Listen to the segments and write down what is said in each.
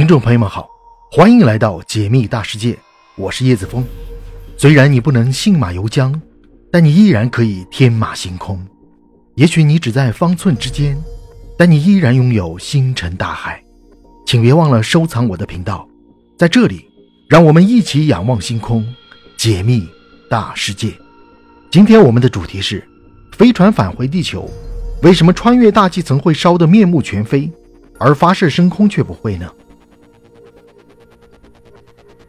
听众朋友们好，欢迎来到解密大世界，我是叶子峰。虽然你不能信马由缰，但你依然可以天马行空。也许你只在方寸之间，但你依然拥有星辰大海。请别忘了收藏我的频道，在这里，让我们一起仰望星空，解密大世界。今天我们的主题是：飞船返回地球，为什么穿越大气层会烧得面目全非，而发射升空却不会呢？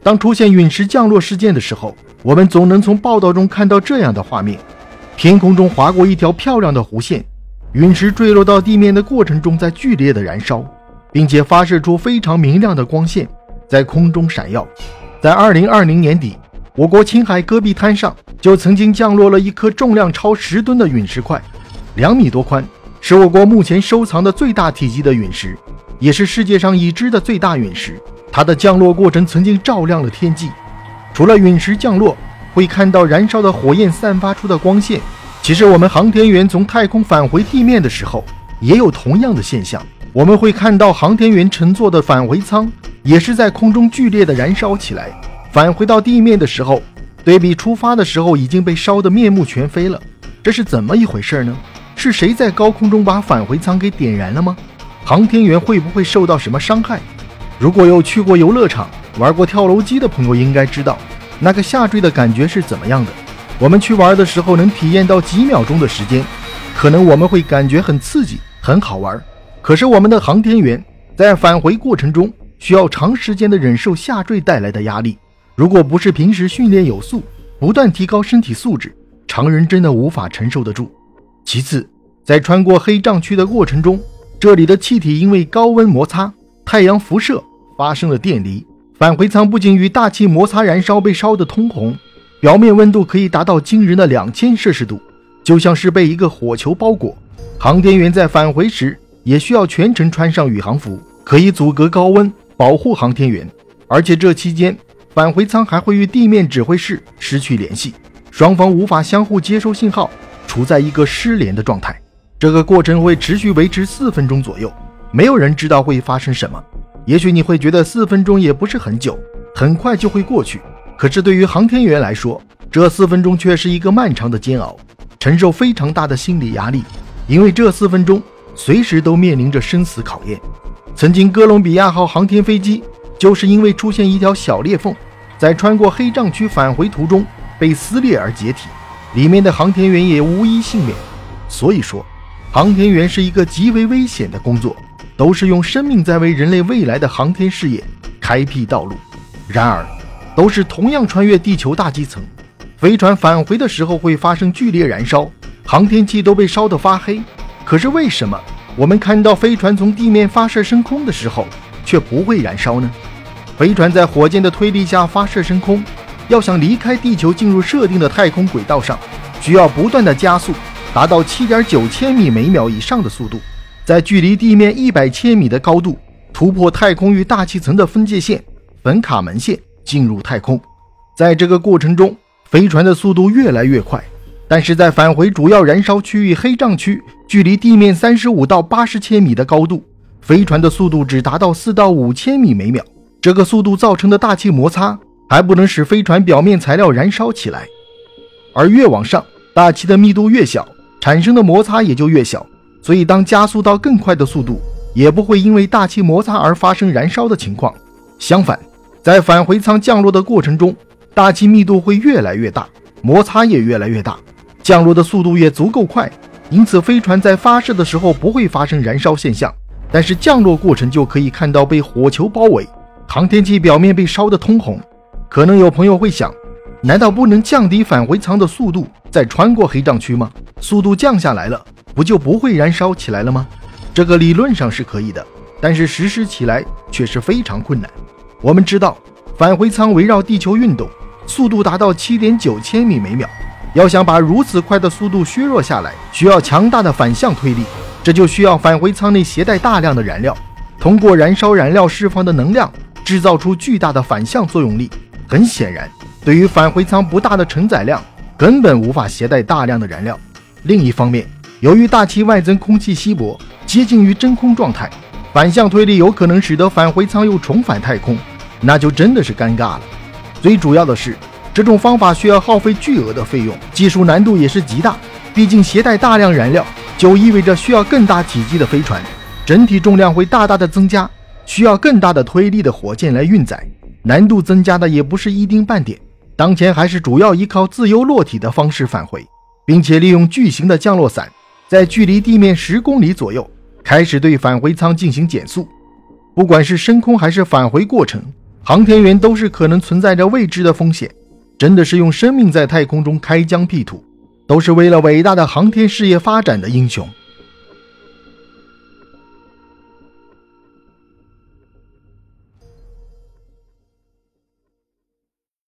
当出现陨石降落事件的时候，我们总能从报道中看到这样的画面：天空中划过一条漂亮的弧线，陨石坠落到地面的过程中在剧烈的燃烧，并且发射出非常明亮的光线，在空中闪耀。在二零二零年底，我国青海戈壁滩上就曾经降落了一颗重量超十吨的陨石块，两米多宽，是我国目前收藏的最大体积的陨石，也是世界上已知的最大陨石。它的降落过程曾经照亮了天际，除了陨石降落会看到燃烧的火焰散发出的光线，其实我们航天员从太空返回地面的时候也有同样的现象。我们会看到航天员乘坐的返回舱也是在空中剧烈的燃烧起来，返回到地面的时候，对比出发的时候已经被烧得面目全非了。这是怎么一回事呢？是谁在高空中把返回舱给点燃了吗？航天员会不会受到什么伤害？如果有去过游乐场、玩过跳楼机的朋友，应该知道那个下坠的感觉是怎么样的。我们去玩的时候，能体验到几秒钟的时间，可能我们会感觉很刺激、很好玩。可是我们的航天员在返回过程中，需要长时间的忍受下坠带来的压力。如果不是平时训练有素，不断提高身体素质，常人真的无法承受得住。其次，在穿过黑障区的过程中，这里的气体因为高温摩擦、太阳辐射。发生了电离，返回舱不仅与大气摩擦燃烧，被烧得通红，表面温度可以达到惊人的两千摄氏度，就像是被一个火球包裹。航天员在返回时也需要全程穿上宇航服，可以阻隔高温，保护航天员。而且这期间，返回舱还会与地面指挥室失去联系，双方无法相互接收信号，处在一个失联的状态。这个过程会持续维持四分钟左右，没有人知道会发生什么。也许你会觉得四分钟也不是很久，很快就会过去。可是对于航天员来说，这四分钟却是一个漫长的煎熬，承受非常大的心理压力，因为这四分钟随时都面临着生死考验。曾经哥伦比亚号航天飞机就是因为出现一条小裂缝，在穿过黑障区返回途中被撕裂而解体，里面的航天员也无一幸免。所以说，航天员是一个极为危险的工作。都是用生命在为人类未来的航天事业开辟道路。然而，都是同样穿越地球大气层，飞船返回的时候会发生剧烈燃烧，航天器都被烧得发黑。可是为什么我们看到飞船从地面发射升空的时候却不会燃烧呢？飞船在火箭的推力下发射升空，要想离开地球进入设定的太空轨道上，需要不断的加速，达到七点九千米每秒以上的速度。在距离地面一百千米的高度突破太空与大气层的分界线——本卡门线，进入太空。在这个过程中，飞船的速度越来越快。但是在返回主要燃烧区域黑障区，距离地面三十五到八十千米的高度，飞船的速度只达到四到五千米每秒。这个速度造成的大气摩擦还不能使飞船表面材料燃烧起来，而越往上，大气的密度越小，产生的摩擦也就越小。所以，当加速到更快的速度，也不会因为大气摩擦而发生燃烧的情况。相反，在返回舱降落的过程中，大气密度会越来越大，摩擦也越来越大，降落的速度也足够快。因此，飞船在发射的时候不会发生燃烧现象，但是降落过程就可以看到被火球包围，航天器表面被烧得通红。可能有朋友会想，难道不能降低返回舱的速度，再穿过黑障区吗？速度降下来了。不就不会燃烧起来了吗？这个理论上是可以的，但是实施起来却是非常困难。我们知道，返回舱围绕地球运动，速度达到七点九千米每秒。要想把如此快的速度削弱下来，需要强大的反向推力，这就需要返回舱内携带大量的燃料，通过燃烧燃料释放的能量，制造出巨大的反向作用力。很显然，对于返回舱不大的承载量，根本无法携带大量的燃料。另一方面，由于大气外增空气稀薄，接近于真空状态，反向推力有可能使得返回舱又重返太空，那就真的是尴尬了。最主要的是，这种方法需要耗费巨额的费用，技术难度也是极大。毕竟携带大量燃料，就意味着需要更大体积的飞船，整体重量会大大的增加，需要更大的推力的火箭来运载，难度增加的也不是一丁半点。当前还是主要依靠自由落体的方式返回，并且利用巨型的降落伞，在距离地面十公里左右开始对返回舱进行减速。不管是升空还是返回过程，航天员都是可能存在着未知的风险，真的是用生命在太空中开疆辟土，都是为了伟大的航天事业发展的英雄。